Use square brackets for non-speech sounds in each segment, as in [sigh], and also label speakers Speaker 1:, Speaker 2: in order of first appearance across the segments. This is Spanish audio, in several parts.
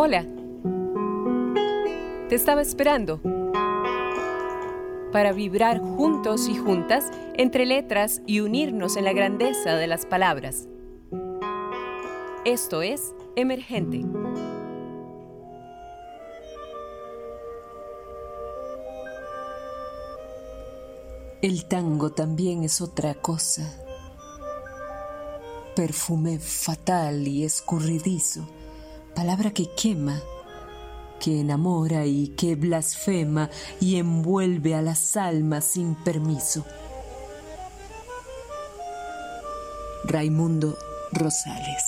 Speaker 1: Hola. Te estaba esperando para vibrar juntos y juntas entre letras y unirnos en la grandeza de las palabras. Esto es Emergente.
Speaker 2: El tango también es otra cosa. Perfume fatal y escurridizo, palabra que quema que enamora y que blasfema y envuelve a las almas sin permiso. Raimundo Rosales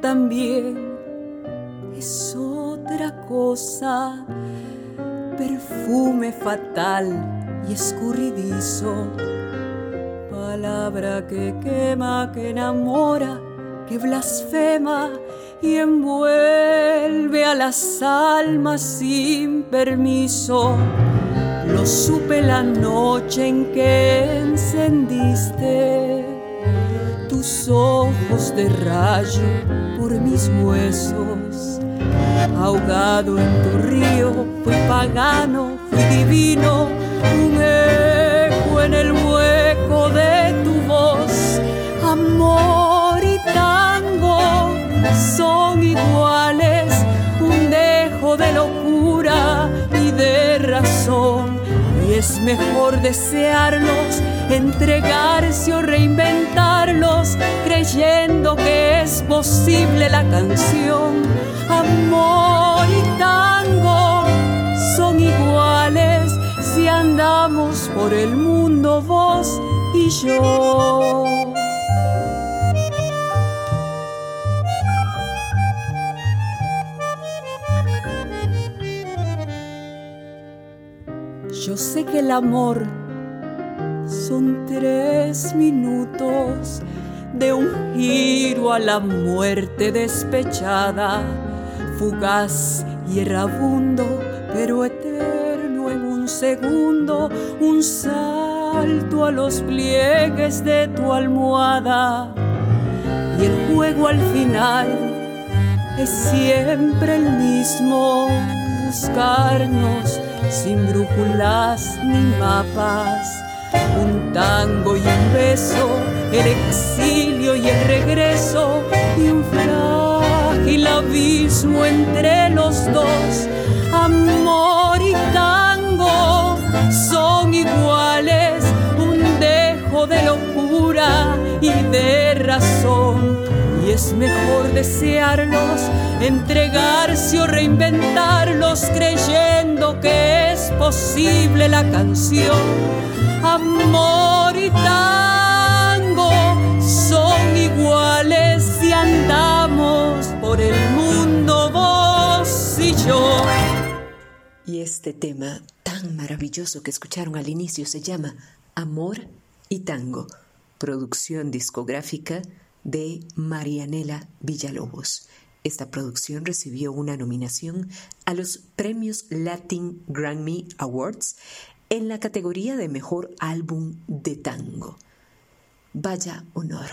Speaker 3: también es otra cosa, perfume fatal y escurridizo, palabra que quema, que enamora, que blasfema y envuelve a las almas sin permiso. Lo supe la noche en que encendiste tus ojos de rayo por mis huesos. Ahogado en tu río, fui pagano, fui divino, un eco en el hueco de tu voz. Amor y tango son iguales, un dejo de locura y de razón. Y es mejor desearlos entregarse o reinventarlos, creyendo que es posible la canción. Amor y tango son iguales si andamos por el mundo vos y yo. Yo sé que el amor son tres minutos de un giro a la muerte despechada, fugaz y errabundo, pero eterno en un segundo, un salto a los pliegues de tu almohada. Y el juego al final es siempre el mismo, buscarnos sin brújulas ni mapas un tango y un beso, el exilio y el regreso, y un frágil abismo entre los dos. Amor y tango son iguales, un dejo de locura y de razón. Es mejor desearlos, entregarse o reinventarlos, creyendo que es posible la canción amor y tango son iguales si andamos por el mundo vos y yo.
Speaker 2: Y este tema tan maravilloso que escucharon al inicio se llama Amor y Tango, producción discográfica de Marianela Villalobos. Esta producción recibió una nominación a los premios Latin Grammy Awards en la categoría de Mejor Álbum de Tango. Vaya honor.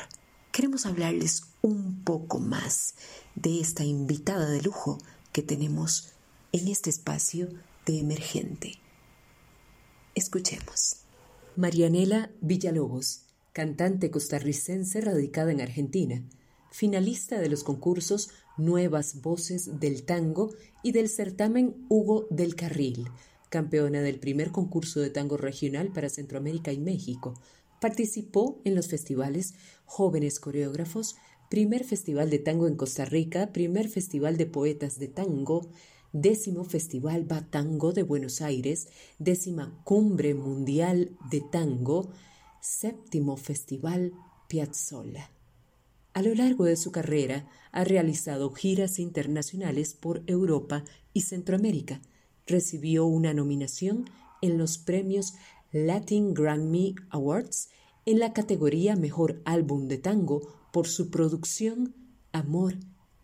Speaker 2: Queremos hablarles un poco más de esta invitada de lujo que tenemos en este espacio de emergente. Escuchemos. Marianela Villalobos, cantante costarricense radicada en Argentina, finalista de los concursos Nuevas Voces del Tango y del certamen Hugo del Carril, campeona del primer concurso de tango regional para Centroamérica y México. Participó en los festivales Jóvenes Coreógrafos, Primer Festival de Tango en Costa Rica, Primer Festival de Poetas de Tango, décimo Festival Batango de Buenos Aires, décima Cumbre Mundial de Tango, séptimo Festival Piazzolla. A lo largo de su carrera ha realizado giras internacionales por Europa y Centroamérica. Recibió una nominación en los premios Latin Grammy Awards en la categoría Mejor Álbum de Tango por su producción Amor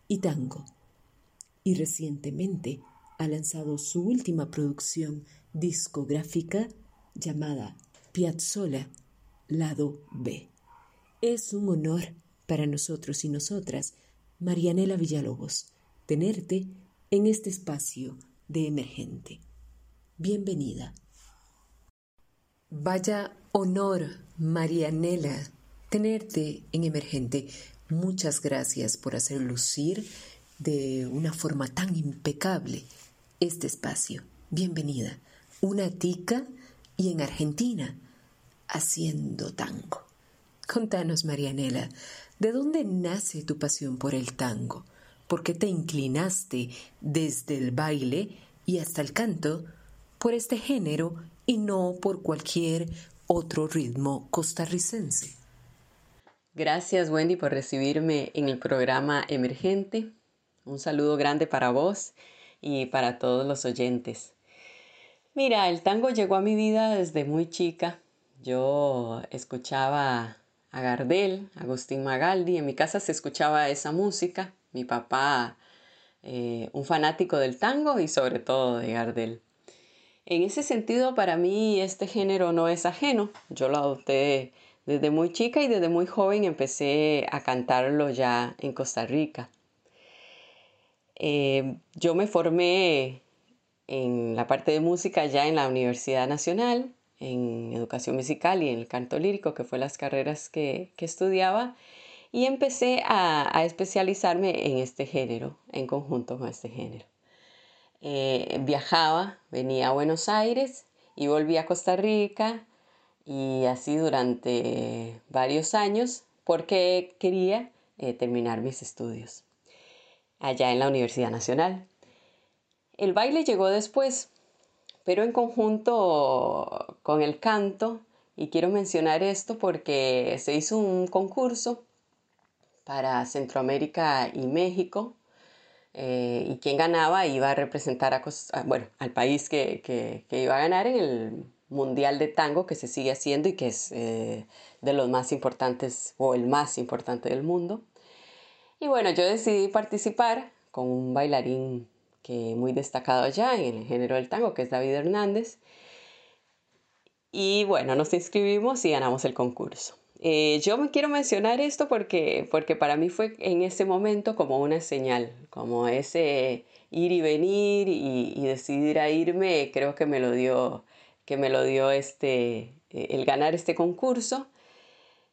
Speaker 2: y Tango. Y recientemente ha lanzado su última producción discográfica llamada Piazzolla, lado B. Es un honor para nosotros y nosotras, Marianela Villalobos, tenerte en este espacio de emergente. Bienvenida. Vaya honor, Marianela, tenerte en emergente. Muchas gracias por hacer lucir de una forma tan impecable este espacio. Bienvenida. Una tica y en Argentina, haciendo tango. Contanos, Marianela, ¿de dónde nace tu pasión por el tango? ¿Por qué te inclinaste desde el baile y hasta el canto por este género y no por cualquier otro ritmo costarricense?
Speaker 4: Gracias, Wendy, por recibirme en el programa Emergente. Un saludo grande para vos y para todos los oyentes. Mira, el tango llegó a mi vida desde muy chica. Yo escuchaba a Gardel, Agustín Magaldi. En mi casa se escuchaba esa música. Mi papá, eh, un fanático del tango y sobre todo de Gardel. En ese sentido, para mí este género no es ajeno. Yo lo adopté desde muy chica y desde muy joven empecé a cantarlo ya en Costa Rica. Eh, yo me formé en la parte de música ya en la Universidad Nacional en educación musical y en el canto lírico, que fue las carreras que, estudiaba, y empecé a, especializarme en este género, en conjunto con este género. Eh, viajaba, venía a Buenos Aires y volví a Costa Rica y así durante varios años porque quería eh, terminar mis estudios allá en la Universidad Nacional. El baile llegó después, pero en conjunto con el canto, y quiero mencionar esto porque se hizo un concurso para Centroamérica y México, eh, y quien ganaba iba a representar a, bueno, al país que, iba a ganar en el Mundial de Tango que se sigue haciendo y que es eh, de los más importantes o el más importante del mundo. Y bueno, yo decidí participar con un bailarín que muy destacado allá en el género del tango, que es David Hernández. Y bueno, nos inscribimos y ganamos el concurso. Eh, yo me quiero mencionar esto porque, porque para mí fue en ese momento como una señal, como ese ir y venir y, decidir a irme, creo que me lo dio, que me lo dio este, eh, el ganar este concurso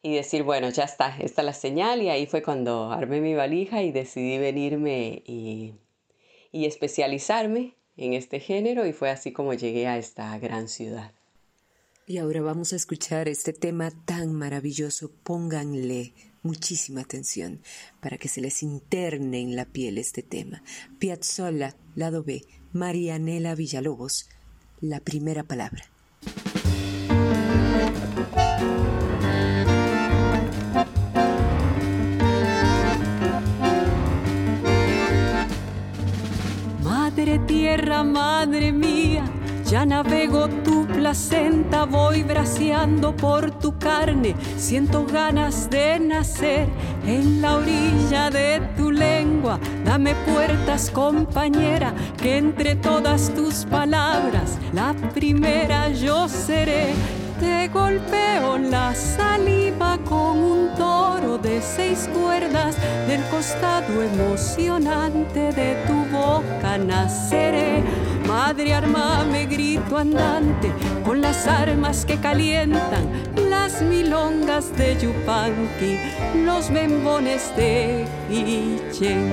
Speaker 4: y decir, bueno, ya está, esta es la señal y ahí fue cuando armé mi valija y decidí venirme y, y especializarme en este género y fue así como llegué a esta gran ciudad.
Speaker 2: Y ahora vamos a escuchar este tema tan maravilloso. Pónganle muchísima atención para que se les interne en la piel este tema. Piazzolla, lado B, Marianela Villalobos, la primera palabra.
Speaker 3: Tierra, madre mía, ya navego tu placenta, voy braceando por tu carne, siento ganas de nacer en la orilla de tu lengua. Dame puertas, compañera, que entre todas tus palabras, la primera yo seré te golpeo la saliva con un toro de seis cuerdas. Del costado emocionante de tu boca naceré. Madre armame grito andante con las armas que calientan las milongas de Yupanqui, los membones de Ichen.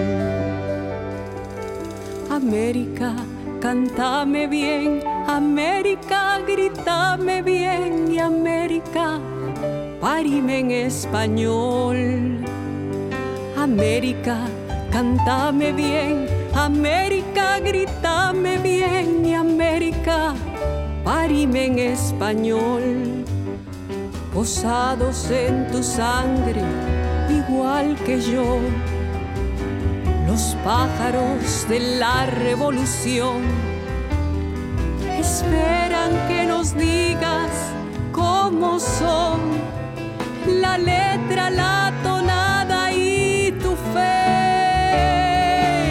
Speaker 3: América, cántame bien América, grítame bien América, parime en español. América, cántame bien, América grítame bien y América, parime en español, posados en tu sangre, igual que yo. Los pájaros de la revolución esperan que nos digas cómo son la letra, la tonada y tu fe.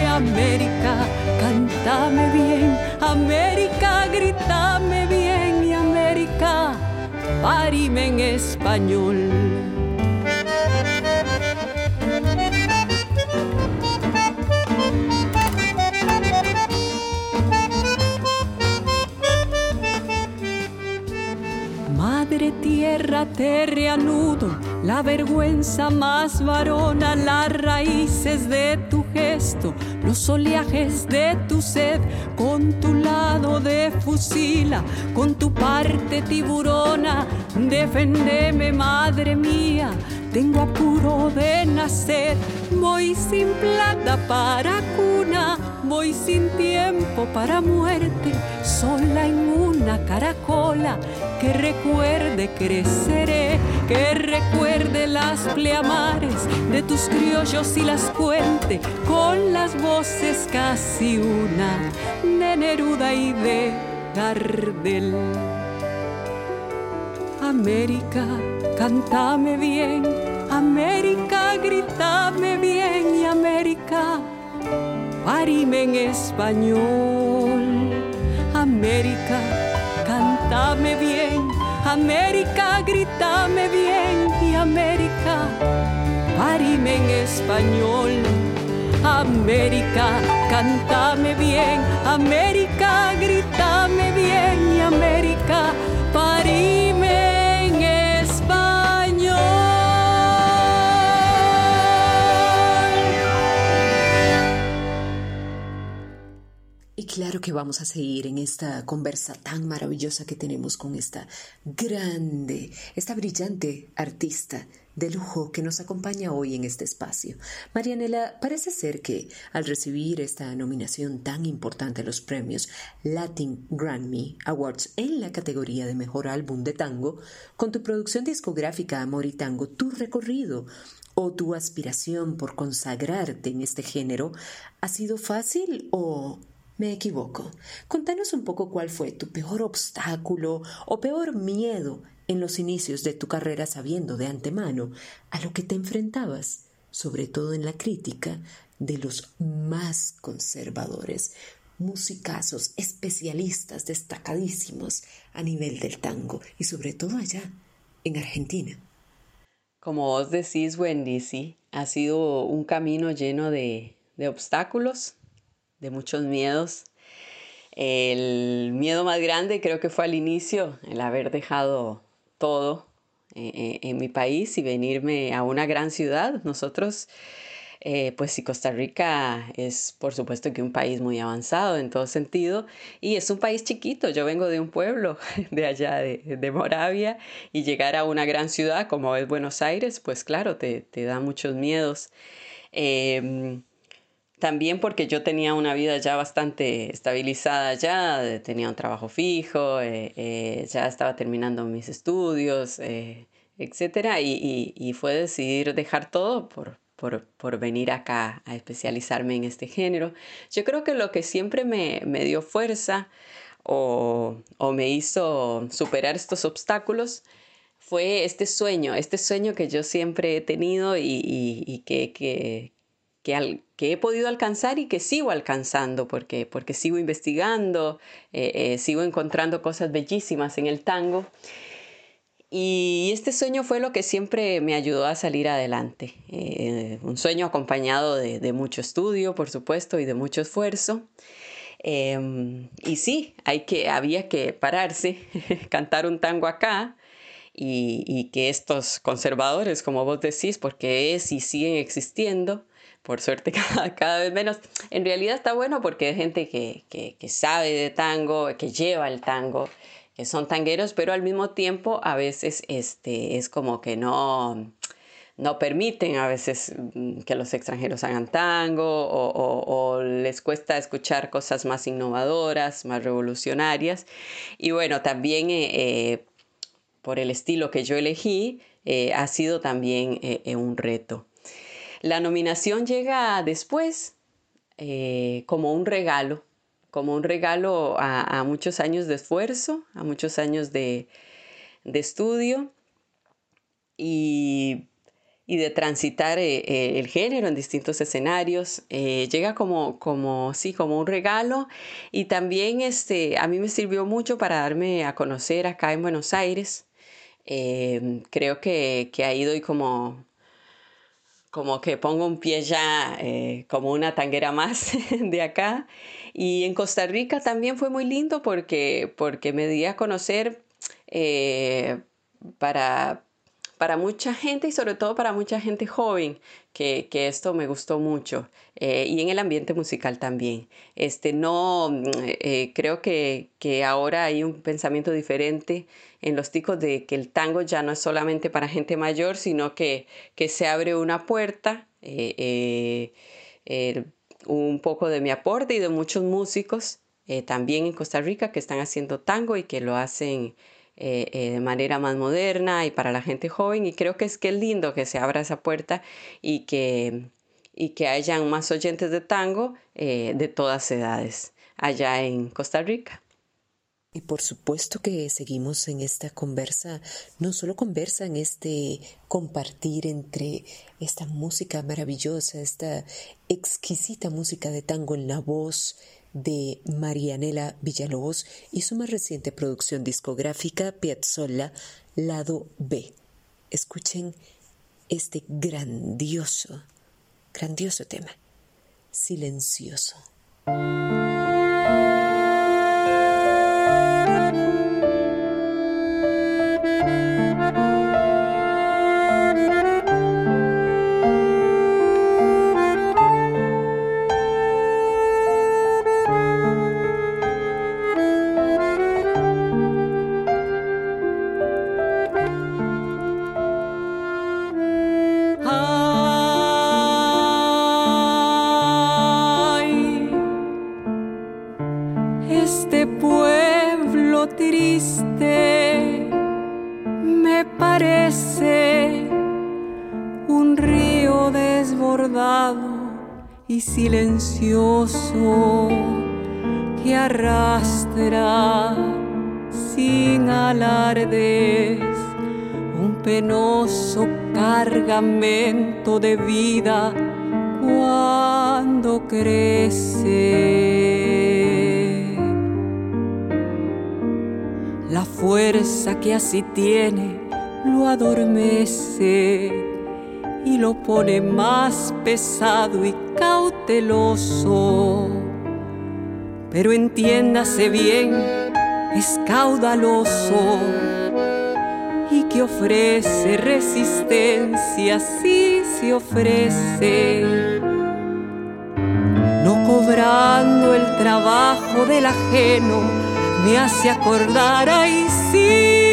Speaker 3: América, cántame bien, América, grítame bien y América, parime en español. Te reanudo, la vergüenza más varona, las raíces de tu gesto, los oleajes de tu sed, con tu lado de fusila, con tu parte tiburona, defendeme, madre mía tengo apuro de nacer, voy sin plata para cuna, voy sin tiempo para muerte, sola en una caracola que recuerde creceré, que recuerde las pleamares de tus criollos y las cuente con las voces casi una de Neruda y de Gardel. América Cántame bien, América, grítame bien y América, parime en español. América, cántame bien, América, grítame bien. Y América, parime en español. América, cántame bien, América, grítame bien. Y América, parime
Speaker 2: claro que vamos a seguir en esta conversa tan maravillosa que tenemos con esta grande, esta brillante artista de lujo que nos acompaña hoy en este espacio. Marianela, parece ser que al recibir esta nominación tan importante a los premios Latin Grammy Awards en la categoría de Mejor Álbum de Tango, con tu producción discográfica Amor y Tango, tu recorrido o tu aspiración por consagrarte en este género, ¿ha sido fácil o me equivoco. Contanos un poco cuál fue tu peor obstáculo o peor miedo en los inicios de tu carrera sabiendo de antemano a lo que te enfrentabas, sobre todo en la crítica de los más conservadores, musicazos, especialistas destacadísimos a nivel del tango y sobre todo allá, en Argentina.
Speaker 4: Como vos decís, Wendy, sí, ha sido un camino lleno de, de obstáculos, de muchos miedos. El miedo más grande creo que fue al inicio, el haber dejado todo eh, eh, en mi país y venirme a una gran ciudad. Nosotros, eh, pues si Costa Rica es por supuesto que un país muy avanzado en todo sentido y es un país chiquito. Yo vengo de un pueblo [laughs] de allá de, Moravia y llegar a una gran ciudad como es Buenos Aires, pues claro, te, te da muchos miedos. Em, también porque yo tenía una vida ya bastante estabilizada ya, tenía un trabajo fijo, eh, eh, ya estaba terminando mis estudios, eh, etc. Y, fue decidir dejar todo por, por, venir acá a especializarme en este género. Yo creo que lo que siempre me, dio fuerza o, me hizo superar estos obstáculos fue este sueño, este sueño que yo siempre he tenido y, que, que, que he podido alcanzar y que sigo alcanzando porque, porque sigo investigando, eh, eh, sigo encontrando cosas bellísimas en el tango. Y este sueño fue lo que siempre me ayudó a salir adelante. Eh, un sueño acompañado de, mucho estudio, por supuesto, y de mucho esfuerzo. Em, y sí, hay que, había que pararse, [laughs] cantar un tango acá, y, que estos conservadores, como vos decís, porque es y siguen existiendo, por suerte [laughs] cada, vez menos. En realidad está bueno porque hay gente que, que, sabe de tango, que lleva el tango, que son tangueros, pero al mismo tiempo a veces este, es como que no, no permiten a veces mm, que los extranjeros hagan tango o, les cuesta escuchar cosas más innovadoras, más revolucionarias. Y bueno, también eh, eh, por el estilo que yo elegí, eh, ha sido también un reto. La nominación llega después como un regalo, como un regalo a, muchos años de esfuerzo, a muchos años de, de estudio. Y y de transitar eh, eh, el género en distintos escenarios. Eh, llega como, como, sí, como un regalo y también este, a mí me sirvió mucho para darme a conocer acá en Buenos Aires. Creo que, que ahí doy como, como que pongo un pie ya como una tanguera más [laughs] de acá. Y en Costa Rica también fue muy lindo porque, porque me di a conocer para, para mucha gente y sobre todo para mucha gente joven, que, esto me gustó mucho. Eh, y en el ambiente musical también. Este, no, mm, eh, creo que, ahora hay un pensamiento diferente en los ticos de que el tango ya no es solamente para gente mayor, sino que, que se abre una puerta. Eh, un poco de mi aporte y de muchos músicos también en Costa Rica que están haciendo tango y que lo hacen eh, eh, de manera más moderna y para la gente joven y creo que es que es lindo que se abra esa puerta y que, y que hayan más oyentes de tango eh, de todas edades allá en Costa Rica.
Speaker 2: Y por supuesto que seguimos en esta conversa, no solo conversa en este compartir entre esta música maravillosa, esta exquisita música de tango en la voz, de Marianela Villalobos y su más reciente producción discográfica Piazzolla, lado B. Escuchen este grandioso, grandioso tema, silencioso.
Speaker 3: De vida cuando crece. La fuerza que así tiene lo adormece y lo pone más pesado y cauteloso. Pero entiéndase bien, es caudaloso que ofrece resistencia si se ofrece. No cobrando el trabajo del ajeno, me hace acordar, ahí sí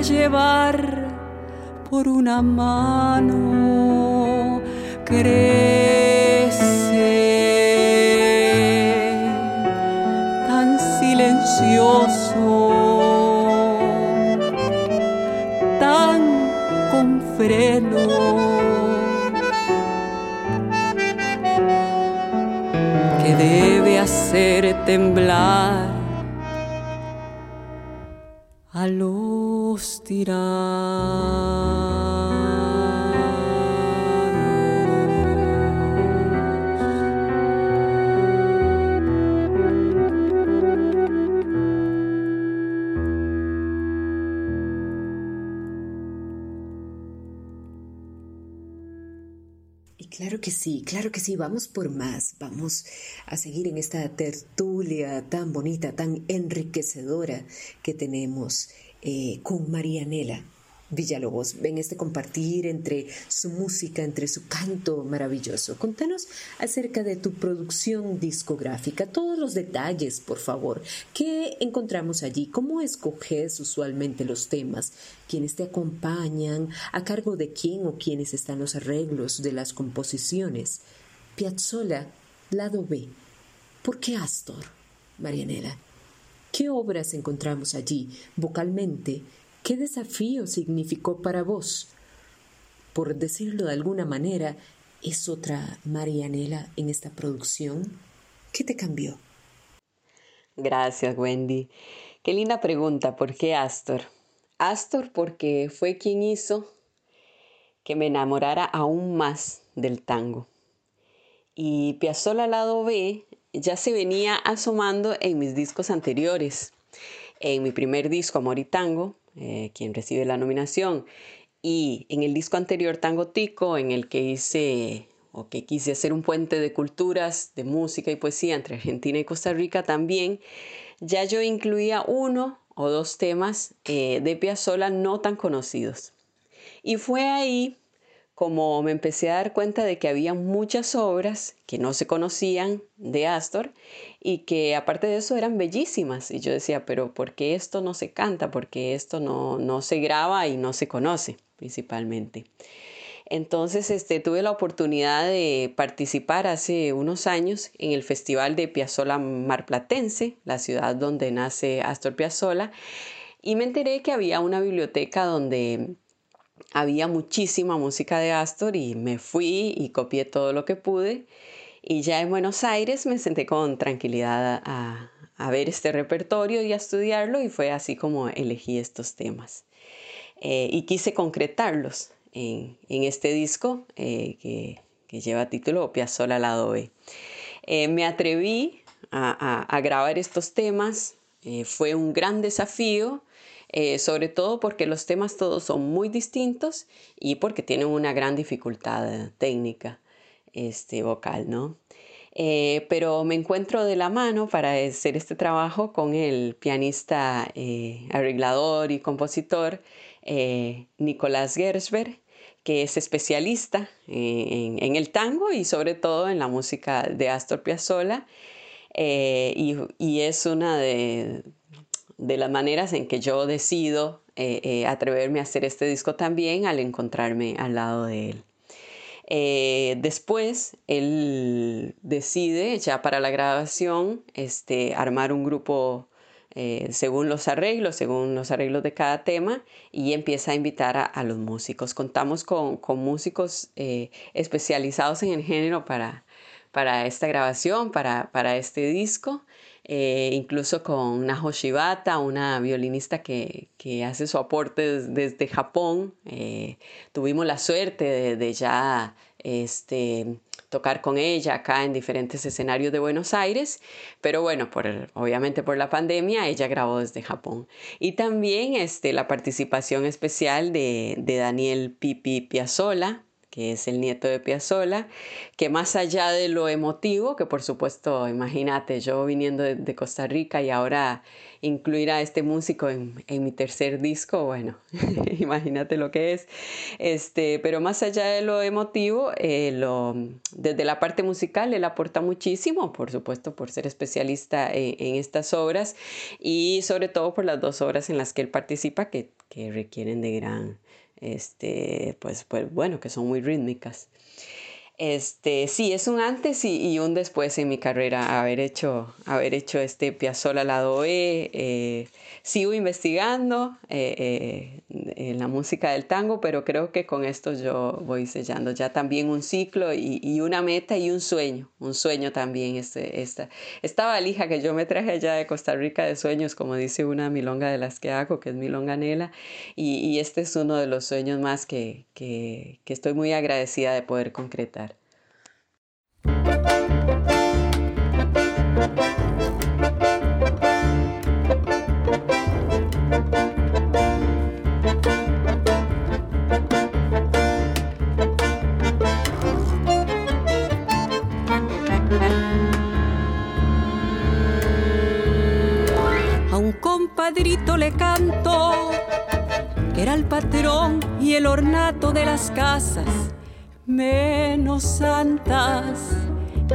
Speaker 3: llevar por una mano. Crece tan silencioso, tan con freno. que debe hacer temblar Y
Speaker 2: Claro que sí, claro que sí, vamos por más, vamos a seguir en esta tertulia tan bonita, tan enriquecedora que tenemos eh, con Marianela. Villalobos, ven este compartir entre su música, entre su canto maravilloso. Contanos acerca de tu producción discográfica, todos los detalles, por favor. ¿Qué encontramos allí? ¿Cómo escoges usualmente los temas? ¿Quiénes te acompañan? ¿A cargo de quién o quiénes están los arreglos de las composiciones? Piazzolla, lado B. ¿Por qué Astor, Marianela? ¿Qué obras encontramos allí vocalmente? ¿Qué desafío significó para vos? Por decirlo de alguna manera, ¿es otra Marianela en esta producción? ¿Qué te cambió?
Speaker 4: Gracias, Wendy. Qué linda pregunta. ¿Por qué Astor? Astor porque fue quien hizo que me enamorara aún más del tango. Y Piazzolla lado B ya se venía asomando en mis discos anteriores. En mi primer disco, Amor y Tango, eh, quien recibe la nominación. Y en el disco anterior, Tango Tico, en el que hice o que quise hacer un puente de culturas, de música y poesía entre Argentina y Costa Rica también, ya yo incluía uno o dos temas eh, de Piazzolla no tan conocidos. Y fue ahí como me empecé a dar cuenta de que había muchas obras que no se conocían de Astor y que aparte de eso eran bellísimas. Y yo decía, pero ¿por qué esto no se canta? ¿Por qué esto no, no se graba y no se conoce principalmente? Entonces este, tuve la oportunidad de participar hace unos años en el Festival de Piazzolla Marplatense, la ciudad donde nace Astor Piazzolla, y me enteré que había una biblioteca donde había muchísima música de Astor y me fui y copié todo lo que pude. Y ya en Buenos Aires me senté con tranquilidad a, ver este repertorio y a estudiarlo y fue así como elegí estos temas. Eh, y quise concretarlos en, este disco eh, que, lleva título Piazzolla Lado B. Eh, me atreví a, grabar estos temas, fue un gran desafío eh, sobre todo porque los temas todos son muy distintos y porque tienen una gran dificultad técnica este, vocal, ¿no? Eh, pero me encuentro de la mano para hacer este trabajo con el pianista, eh, arreglador y compositor Nicolás Gersberg, que es especialista en, el tango y sobre todo en la música de Astor Piazzolla. y, es una de, de las maneras en que yo decido eh, eh, atreverme a hacer este disco también al encontrarme al lado de él. Eh, después él decide ya para la grabación este, armar un grupo según los arreglos, según los arreglos de cada tema y empieza a invitar a, los músicos. Contamos con, músicos especializados en el género para, para esta grabación, para, para este disco. Eh, incluso con Naho Shibata, una violinista que, hace su aporte desde, Japón. Eh, tuvimos la suerte de, ya este, tocar con ella acá en diferentes escenarios de Buenos Aires, pero bueno, por obviamente por la pandemia, ella grabó desde Japón. Y también este, la participación especial de, de Daniel Pipi Piazzola, que es el nieto de Piazzolla, que más allá de lo emotivo, que por supuesto, imagínate, yo viniendo de, Costa Rica y ahora incluir a este músico en, mi tercer disco, bueno, [laughs] imagínate lo que es. Este, pero más allá de lo emotivo, eh, lo, desde la parte musical él aporta muchísimo, por supuesto, por ser especialista en, estas obras y sobre todo por las dos obras en las que él participa que, que requieren de gran este, pues, pues bueno, que son muy rítmicas. Este, sí, es un antes y, un después en mi carrera haber hecho, haber hecho este Piazzolla lado E. Eh, sigo investigando eh, eh, en la música del tango, pero creo que con esto yo voy sellando ya también un ciclo y, una meta y un sueño, un sueño también. Este, esta, esta valija que yo me traje allá de Costa Rica de sueños, como dice una milonga de las que hago, que es Milonga Nela, y, este es uno de los sueños más que, que estoy muy agradecida de poder concretar.
Speaker 3: Yo le canto, que era el patrón y el ornato de las casas menos santas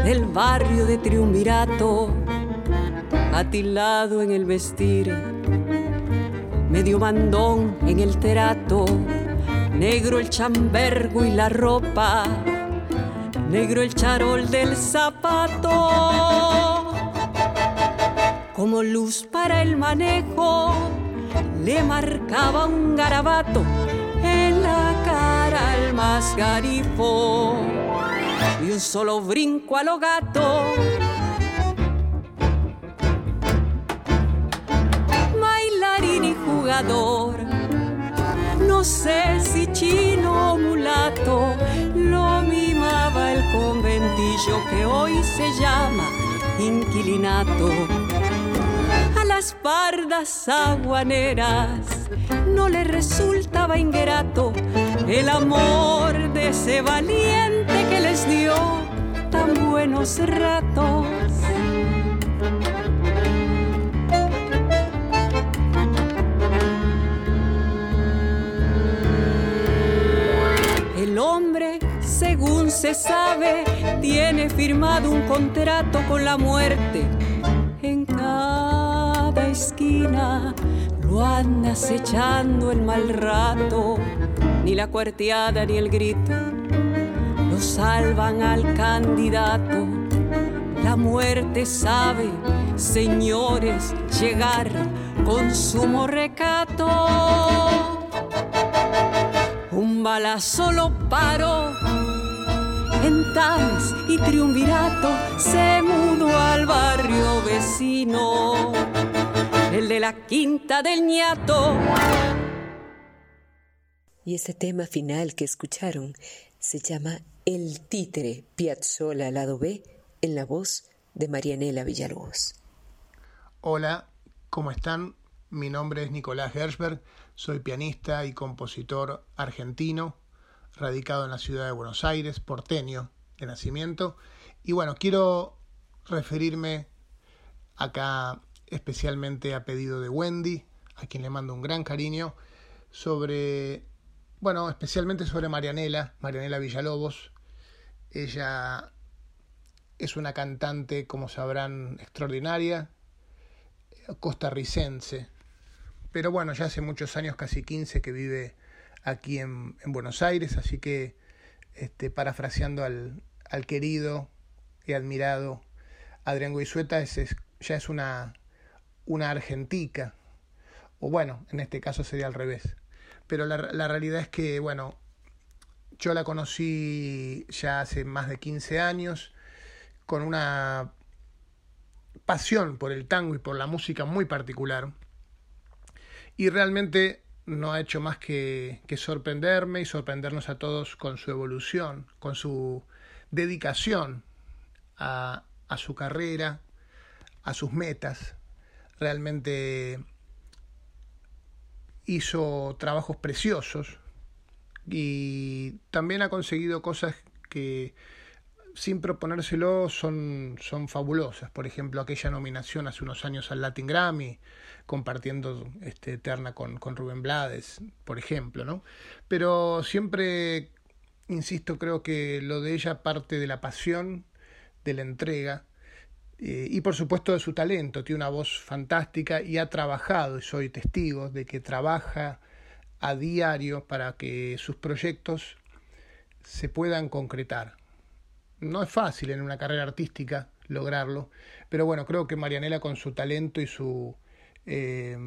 Speaker 3: del barrio de Triunvirato, atilado en el vestir, medio mandón en el terato, negro el chambergo y la ropa, negro el charol del zapato, como luz para manejo, le marcaba un garabato en la cara al más y un solo brinco a lo gato. Bailarín y jugador, no sé si chino o mulato, lo mimaba el conventillo que hoy se llama inquilinato. Las pardas aguaneras no le resultaba ingrato el amor de ese valiente que les dio tan buenos ratos. El hombre, según se sabe, tiene firmado un contrato con la muerte en cada esquina lo anda acechando el mal rato, ni la cuarteada ni el grito lo salvan al candidato. La muerte sabe, señores, llegar con sumo recato. Un balazo lo paró en Tans y Triunvirato se mudó al barrio vecino de la quinta del ñato.
Speaker 2: Y ese tema final que escucharon se llama El títere Piazzola lado B en la voz de Marianela Villalobos.
Speaker 5: Hola, ¿cómo están? Mi nombre es Nicolás Gersberg, soy pianista y compositor argentino, radicado en la ciudad de Buenos Aires, porteño de nacimiento. Y bueno, quiero referirme acá especialmente a pedido de Wendy, a quien le mando un gran cariño, sobre, bueno, especialmente sobre Marianela, Marianela Villalobos. Ella es una cantante, como sabrán, extraordinaria, costarricense, pero bueno, ya hace muchos años, casi 15, que vive aquí en, Buenos Aires, así que, este, parafraseando al, al querido y admirado Adrián Goizueta, ya es una una argentica, o bueno, en este caso sería al revés. Pero la, realidad es que, bueno, yo la conocí ya hace más de 15 años, con una pasión por el tango y por la música muy particular. Y realmente no ha hecho más que, que, sorprenderme y sorprendernos a todos con su evolución, con su dedicación a, a su carrera, a sus metas realmente hizo trabajos preciosos y también ha conseguido cosas que sin proponérselo son, son fabulosas. Por ejemplo, aquella nominación hace unos años al Latin Grammy, compartiendo este, Eterna con, con Rubén Blades, por ejemplo, ¿no? Pero siempre, insisto, creo que lo de ella parte de la pasión, de la entrega, eh, y por supuesto de su talento, tiene una voz fantástica y ha trabajado, y soy testigo de que trabaja a diario para que sus proyectos se puedan concretar. No es fácil en una carrera artística lograrlo, pero bueno, creo que Marianela con su talento y su, eh,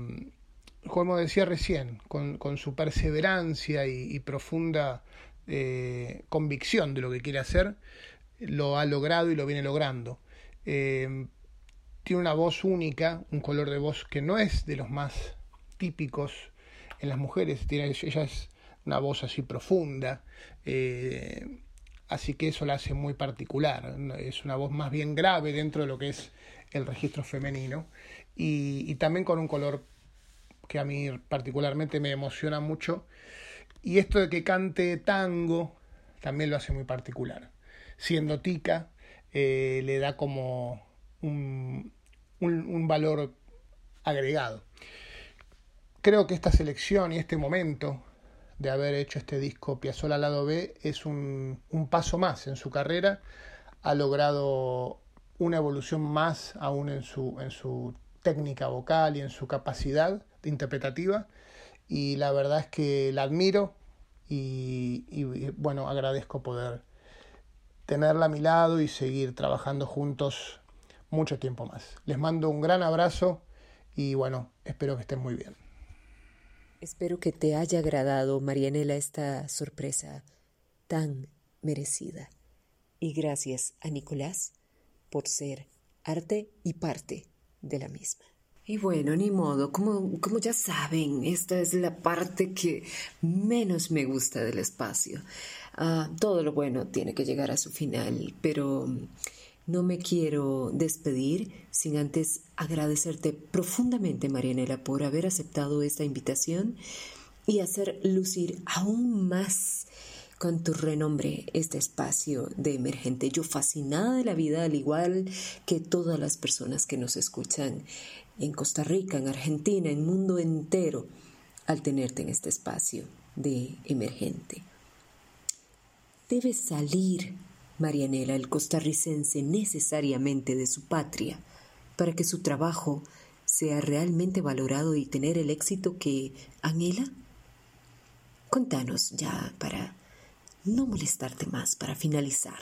Speaker 5: como decía recién, con, su perseverancia y, profunda eh, convicción de lo que quiere hacer, lo ha logrado y lo viene logrando. Eh, tiene una voz única, un color de voz que no es de los más típicos en las mujeres. Tiene, ella es una voz así profunda, eh, así que eso la hace muy particular. Es una voz más bien grave dentro de lo que es el registro femenino y también con un color que a mí particularmente me emociona mucho. Y esto de que cante tango también lo hace muy particular. Siendo tica, eh, le da como un, un, valor agregado. creo que esta selección y este momento de haber hecho este disco Piazzolla Lado B es un, un paso más en su carrera. Ha logrado una evolución más aún en su, en su técnica vocal y en su capacidad interpretativa. Y la verdad es que la admiro y, y bueno, agradezco poder tenerla a mi lado y seguir trabajando juntos mucho tiempo más. Les mando un gran abrazo y bueno, espero que estén muy bien.
Speaker 2: Espero que te haya agradado, Marianela, esta sorpresa tan merecida. Y gracias a Nicolás por ser arte y parte de la misma. Y bueno, ni modo, como, como ya saben, esta es la parte que menos me gusta del espacio. Ah, todo lo bueno tiene que llegar a su final, pero no me quiero despedir sin antes agradecerte profundamente, Marianela, por haber aceptado esta invitación y hacer lucir aún más con tu renombre este espacio de emergente. Yo fascinada de la vida, al igual que todas las personas que nos escuchan en Costa Rica, en Argentina, en mundo entero, al tenerte en este espacio de emergente. Debes salir Marianela, el costarricense, necesariamente de su patria, para que su trabajo sea realmente valorado y tener el éxito que anhela? Contanos ya para no molestarte más, para finalizar.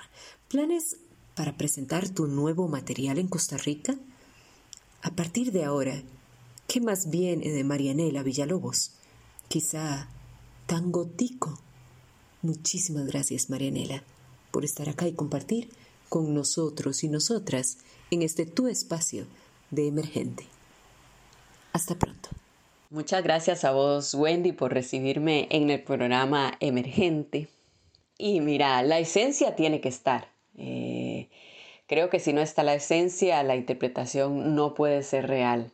Speaker 2: ¿Planes para presentar tu nuevo material en Costa Rica? A partir de ahora, ¿qué más viene de Marianela Villalobos? Quizá tango tico. Muchísimas gracias, Marianela por estar acá y compartir con nosotros y nosotras en este tu espacio de emergente. Hasta pronto.
Speaker 4: Muchas gracias a vos, Wendy, por recibirme en el programa Emergente. Y mira, la esencia tiene que estar. Eh, creo que si no está la esencia, la interpretación no puede ser real.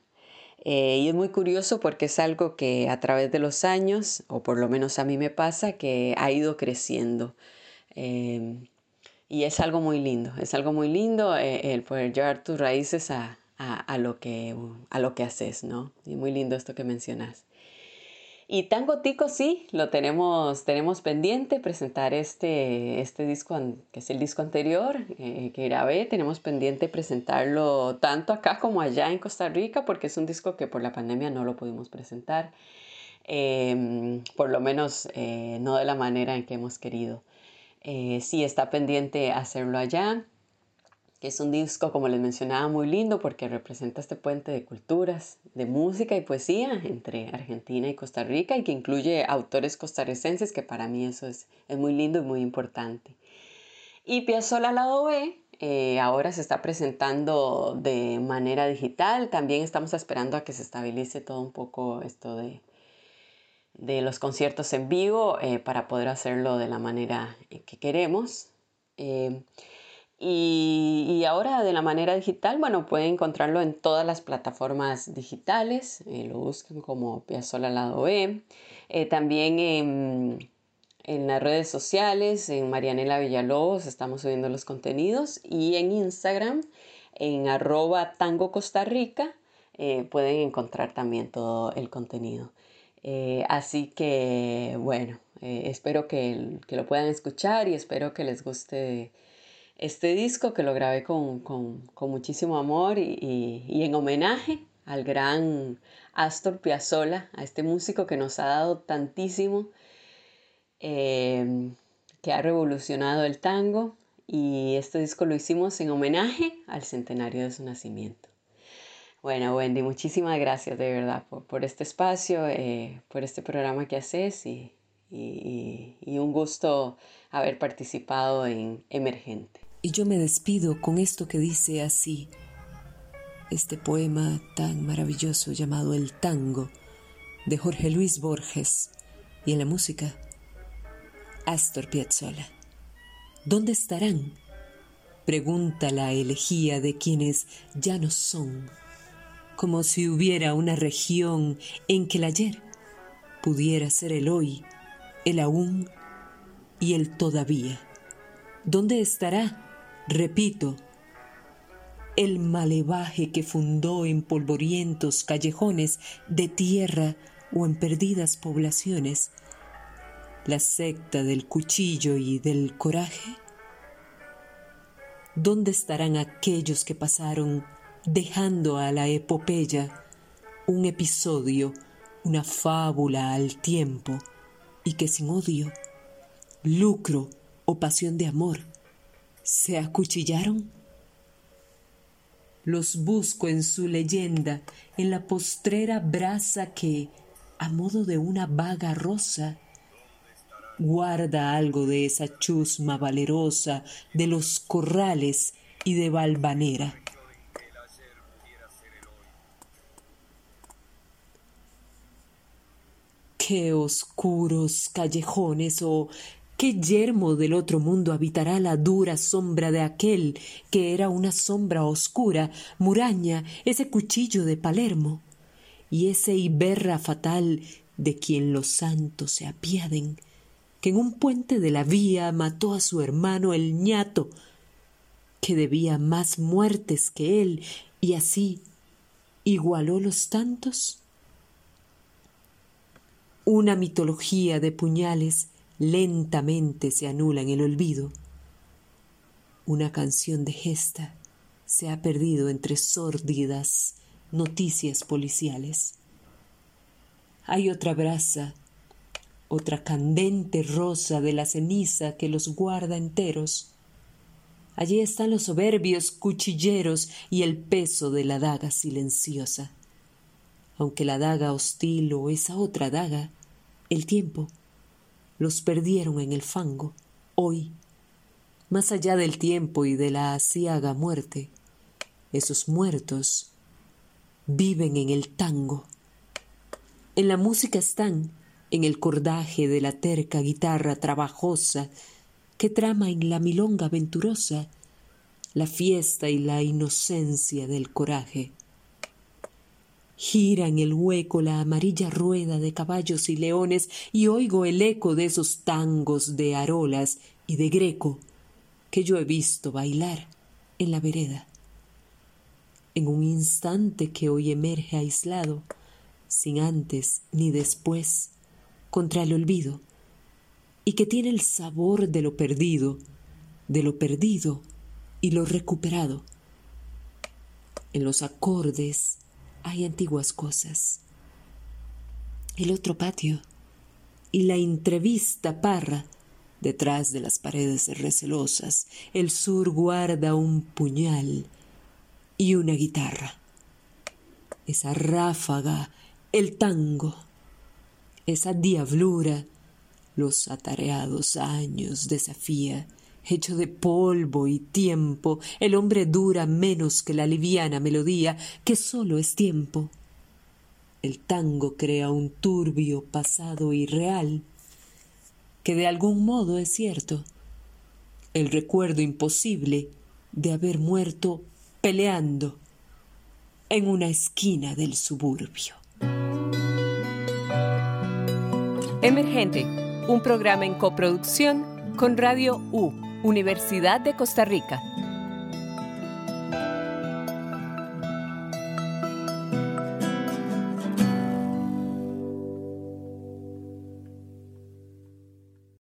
Speaker 4: Eh, y es muy curioso porque es algo que a través de los años, o por lo menos a mí me pasa, que ha ido creciendo. Em, y es algo muy lindo, es algo muy lindo eh, el poder llevar tus raíces a, a, lo que, a lo que haces, ¿no? Y muy lindo esto que mencionas. Y Tango Tico sí, lo tenemos, tenemos pendiente, presentar este, este disco, que es el disco anterior eh, que grabé, tenemos pendiente presentarlo tanto acá como allá en Costa Rica, porque es un disco que por la pandemia no lo pudimos presentar, em, por lo menos eh, no de la manera en que hemos querido. Eh, sí está pendiente hacerlo allá, que es un disco, como les mencionaba, muy lindo porque representa este puente de culturas, de música y poesía entre Argentina y Costa Rica y que incluye autores costarricenses, que para mí eso es, muy lindo y muy importante. Y Piazzolla Lado B, eh, ahora se está presentando de manera digital, también estamos esperando a que se estabilice todo un poco esto de, de los conciertos en vivo eh, para poder hacerlo de la manera que queremos. Eh, y, ahora de la manera digital, bueno, pueden encontrarlo en todas las plataformas digitales, eh, lo buscan como Piazzolla Lado B, también en, en, las redes sociales, en Marianela Villalobos estamos subiendo los contenidos y en Instagram, en arroba tango Costa Rica, pueden encontrar también todo el contenido. Eh, así que bueno, eh, espero que, lo puedan escuchar y espero que les guste este disco que lo grabé con, muchísimo amor y, en homenaje al gran Astor Piazzolla, a este músico que nos ha dado tantísimo, eh, que ha revolucionado el tango y este disco lo hicimos en homenaje al centenario de su nacimiento. Bueno, Wendy, muchísimas gracias de verdad por, este espacio, eh, por este programa que haces y, un gusto haber participado en Emergente.
Speaker 2: Y yo me despido con esto que dice así, este poema tan maravilloso llamado El Tango de Jorge Luis Borges y en la música Astor Piazzolla. ¿Dónde estarán? Pregunta la elegía de quienes ya no son como si hubiera una región en que el ayer pudiera ser el hoy, el aún y el todavía. ¿Dónde estará, repito, el malevaje que fundó en polvorientos callejones de tierra o en perdidas poblaciones, la secta del cuchillo y del coraje? ¿Dónde estarán aquellos que pasaron dejando a la epopeya un episodio, una fábula al tiempo, y que sin odio, lucro o pasión de amor, se acuchillaron? Los busco en su leyenda, en la postrera brasa que, a modo de una vaga rosa, guarda algo de esa chusma valerosa de los corrales y de Valvanera. Qué oscuros callejones o qué yermo del otro mundo habitará la dura sombra de aquel que era una sombra oscura, muraña, ese cuchillo de Palermo, y ese Iberra fatal de quien los santos se apiaden, que en un puente de la vía mató a su hermano el ñato, que debía más muertes que él, y así igualó los tantos? Una mitología de puñales lentamente se anula en el olvido. Una canción de gesta se ha perdido entre sórdidas noticias policiales. Hay otra brasa otra candente rosa de la ceniza que los guarda enteros. Allí están los soberbios cuchilleros y el peso de la daga silenciosa. Aunque la daga hostil o esa otra daga, el tiempo, los perdieron en el fango, hoy, más allá del tiempo y de la asiaga muerte, esos muertos viven en el tango. En la música están, en el cordaje de la terca guitarra trabajosa que trama en la milonga venturosa la fiesta y la inocencia del coraje. Gira en el hueco la amarilla rueda de caballos y leones y oigo el eco de esos tangos de arolas y de greco que yo he visto bailar en la vereda. En un instante que hoy emerge aislado, sin antes ni después, contra el olvido y que tiene el sabor de lo perdido, de lo perdido y lo recuperado. En los acordes hay antiguas cosas. El otro patio y la entrevista parra detrás de las paredes recelosas. El sur guarda un puñal y una guitarra. Esa ráfaga, el tango esa diablura, los atareados años desafía, hecho de polvo y tiempo, el hombre dura menos que la liviana melodía, que sólo es tiempo. El tango crea un turbio pasado irreal, que de algún modo es cierto, el recuerdo imposible de haber muerto peleando en una esquina del suburbio.
Speaker 1: Emergente, un programa en coproducción con Radio U, Universidad de Costa Rica.